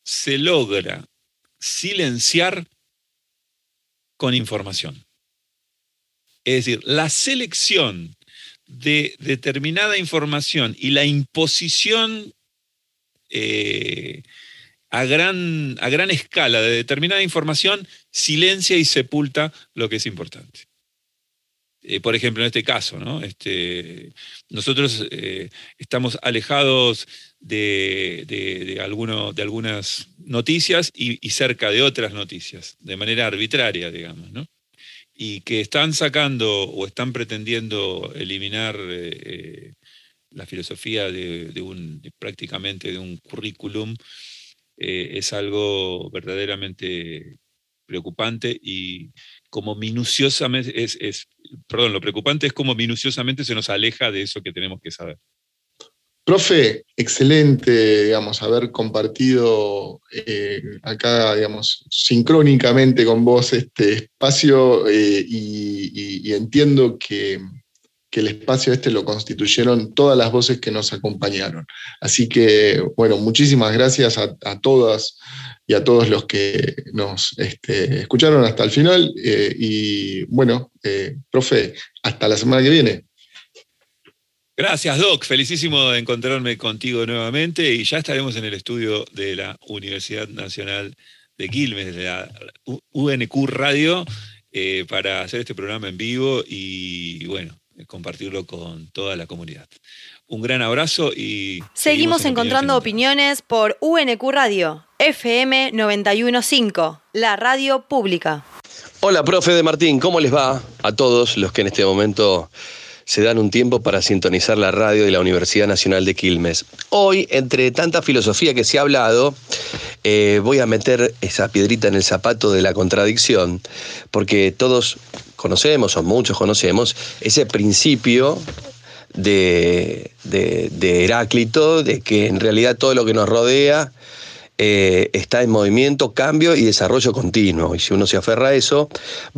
se logra silenciar con información. Es decir, la selección de determinada información y la imposición eh, a, gran, a gran escala de determinada información silencia y sepulta lo que es importante. Eh, por ejemplo, en este caso, ¿no? Este, nosotros eh, estamos alejados de, de, algunas noticias y, cerca de otras noticias, de manera arbitraria, digamos, ¿no? Y que están sacando o están pretendiendo eliminar eh, la filosofía de, un, prácticamente de un currículum es algo verdaderamente preocupante y como minuciosamente, es, es, perdón, lo preocupante es como minuciosamente se nos aleja de eso que tenemos que saber. Profe, excelente, digamos, haber compartido eh, acá, digamos, sincrónicamente con vos este espacio eh, y, entiendo que, el espacio este lo constituyeron todas las voces que nos acompañaron. Así que, bueno, muchísimas gracias a, todas y a todos los que nos este, escucharon hasta el final. Eh, y bueno, profe, hasta la semana que viene. Gracias, Doc. Felicísimo de encontrarme contigo nuevamente y ya estaremos en el estudio de la Universidad Nacional de Quilmes, de la UNQ Radio, eh, para hacer este programa en vivo y, bueno, compartirlo con toda la comunidad. Un gran abrazo y... Seguimos, encontrando opiniones por UNQ Radio, FM 915, la radio pública. Hola, profe de Martín, ¿cómo les va a todos los que en este momento se dan un tiempo para sintonizar la radio de la Universidad Nacional de Quilmes? Hoy, entre tanta filosofía que se ha hablado, eh, voy a meter esa piedrita en el zapato de la contradicción, porque todos conocemos, o muchos conocemos, ese principio de, Heráclito, de que en realidad todo lo que nos rodea eh, está en movimiento, cambio y desarrollo continuo. Y si uno se aferra a eso,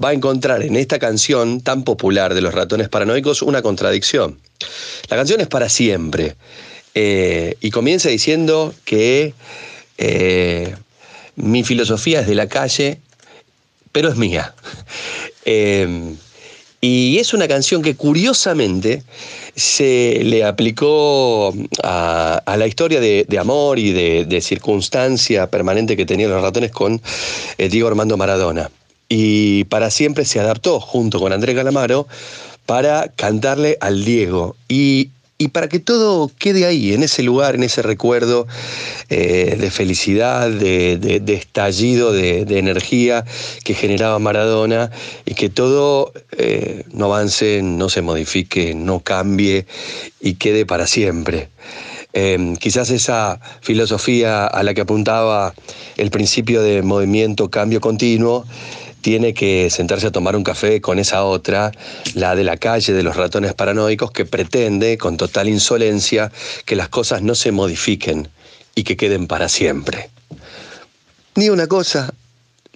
va a encontrar en esta canción tan popular de los ratones paranoicos una contradicción. La canción es para siempre eh, y comienza diciendo que eh, mi filosofía es de la calle, pero es mía. [LAUGHS] Y es una canción que curiosamente se le aplicó a, la historia de, amor y de, circunstancia permanente que tenían los ratones con eh, Diego Armando Maradona. Y para siempre se adaptó junto con Andrés Calamaro para cantarle al Diego. Y y para que todo quede ahí, en ese lugar, en ese recuerdo eh, de felicidad, de, estallido de, energía que generaba Maradona y que todo eh, no avance, no se modifique, no cambie y quede para siempre. Em, quizás esa filosofía a la que apuntaba el principio de movimiento, cambio continuo, tiene que sentarse a tomar un café con esa otra, la de la calle de los ratones paranoicos, que pretende con total insolencia que las cosas no se modifiquen y que queden para siempre. Ni una cosa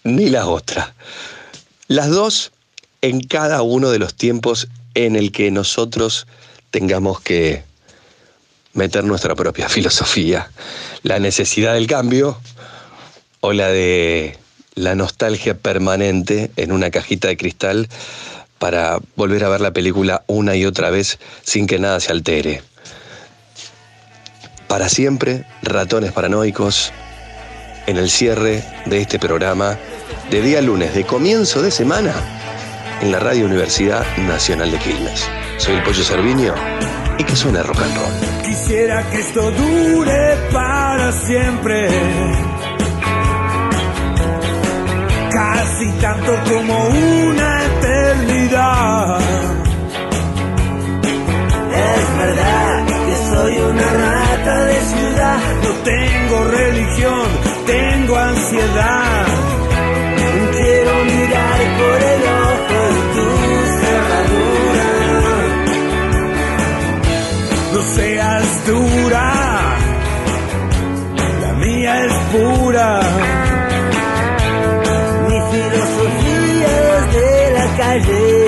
ni la otra. Las dos en cada uno de los tiempos en el que nosotros tengamos que meter nuestra propia [LAUGHS] filosofía. La necesidad del cambio o la de la nostalgia permanente en una cajita de cristal para volver a ver la película una y otra vez sin que nada se altere. Para siempre, ratones paranoicos, en el cierre de este programa de día lunes, de comienzo de semana, en la Radio Universidad Nacional de Quilmes. Soy el Pollo Cerviño y que suene rock and roll. Quisiera que esto dure para siempre casi tanto como una eternidad. Es verdad que soy una rata de ciudad, no tengo religión, tengo ansiedad. Quiero mirar por el ojo de tu cerradura. No seas dura, la mía es pura. De la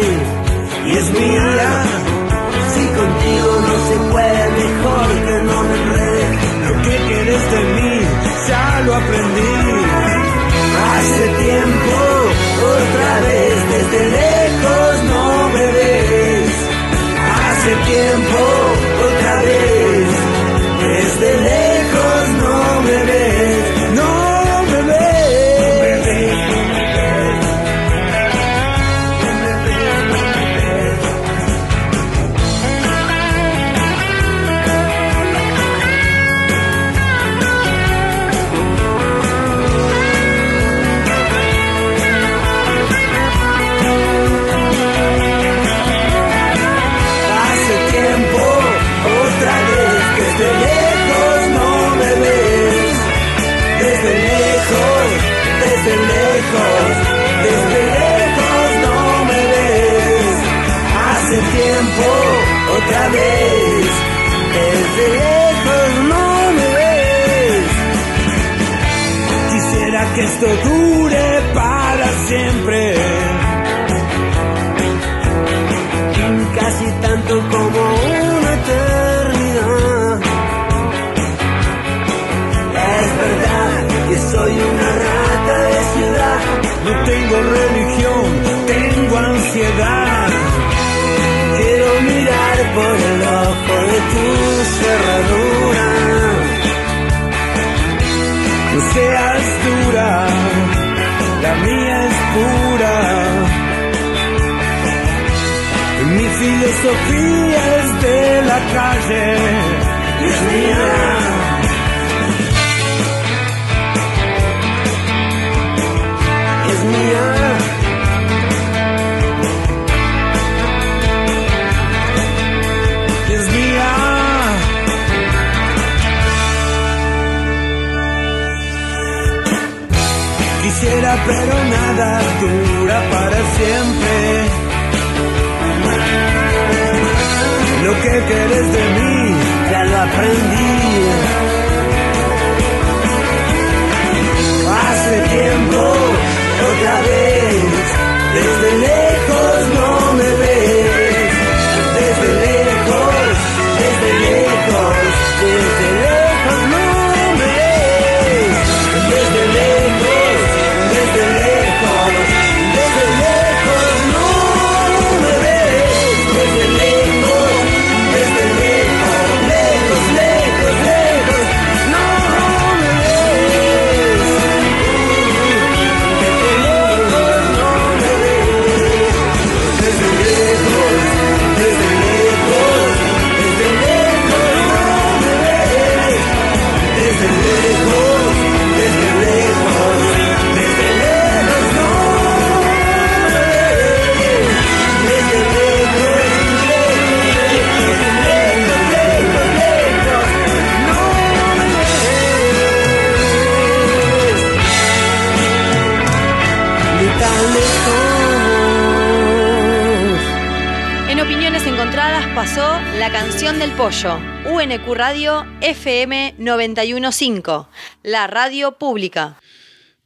que esto dure para siempre. casi tanto como una eternidad. Es verdad que soy una rata de ciudad. No tengo religión, tengo ansiedad. Quiero mirar por el ojo de tu cerradura. No seas la mía es pura. Mi filosofía es de la calle, es mía. Pero nada dura para siempre. Lo que querés de mí, ya lo aprendí. Hace tiempo, otra vez, desde lejos La canción del pollo, UNQ Radio FM 915, la radio pública.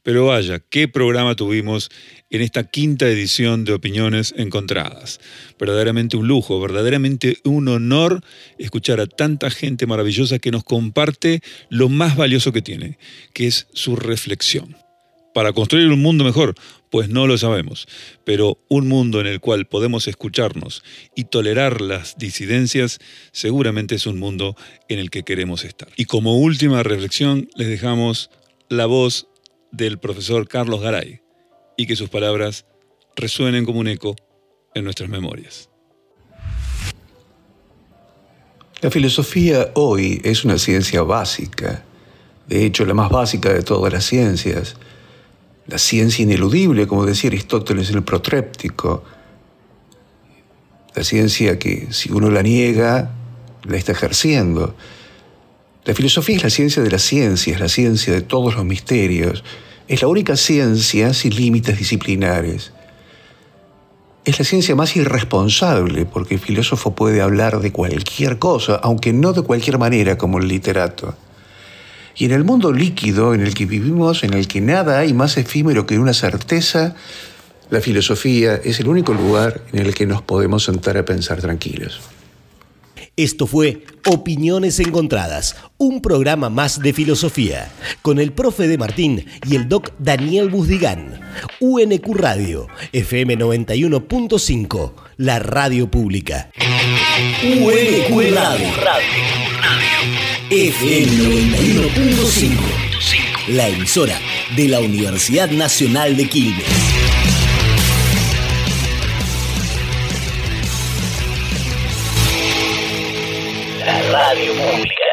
Pero vaya, qué programa tuvimos en esta quinta edición de Opiniones Encontradas. Verdaderamente un lujo, verdaderamente un honor escuchar a tanta gente maravillosa que nos comparte lo más valioso que tiene, que es su reflexión. Para construir un mundo mejor, pues no lo sabemos, pero un mundo en el cual podemos escucharnos y tolerar las disidencias seguramente es un mundo en el que queremos estar. Y como última reflexión les dejamos la voz del profesor Carlos Garay y que sus palabras resuenen como un eco en nuestras memorias. La filosofía hoy es una ciencia básica, de hecho la más básica de todas las ciencias, la ciencia ineludible, como decía Aristóteles el protréptico, la ciencia que si uno la niega, la está ejerciendo. La filosofía es la ciencia de las ciencias, la ciencia de todos los misterios, es la única ciencia sin límites disciplinares. es la ciencia más irresponsable, porque el filósofo puede hablar de cualquier cosa, aunque no de cualquier manera como el literato. Y en el mundo líquido en el que vivimos, en el que nada hay más efímero que una certeza, la filosofía es el único lugar en el que nos podemos sentar a pensar tranquilos. Esto fue Opiniones Encontradas, un programa más de filosofía, con el profe de Martín y el doc Daniel Buzdigán. UNQ Radio, FM 91.5, la radio pública. UNQ Radio, FM 91.5, la emisora de la Universidad Nacional de Quilmes. La radio pública.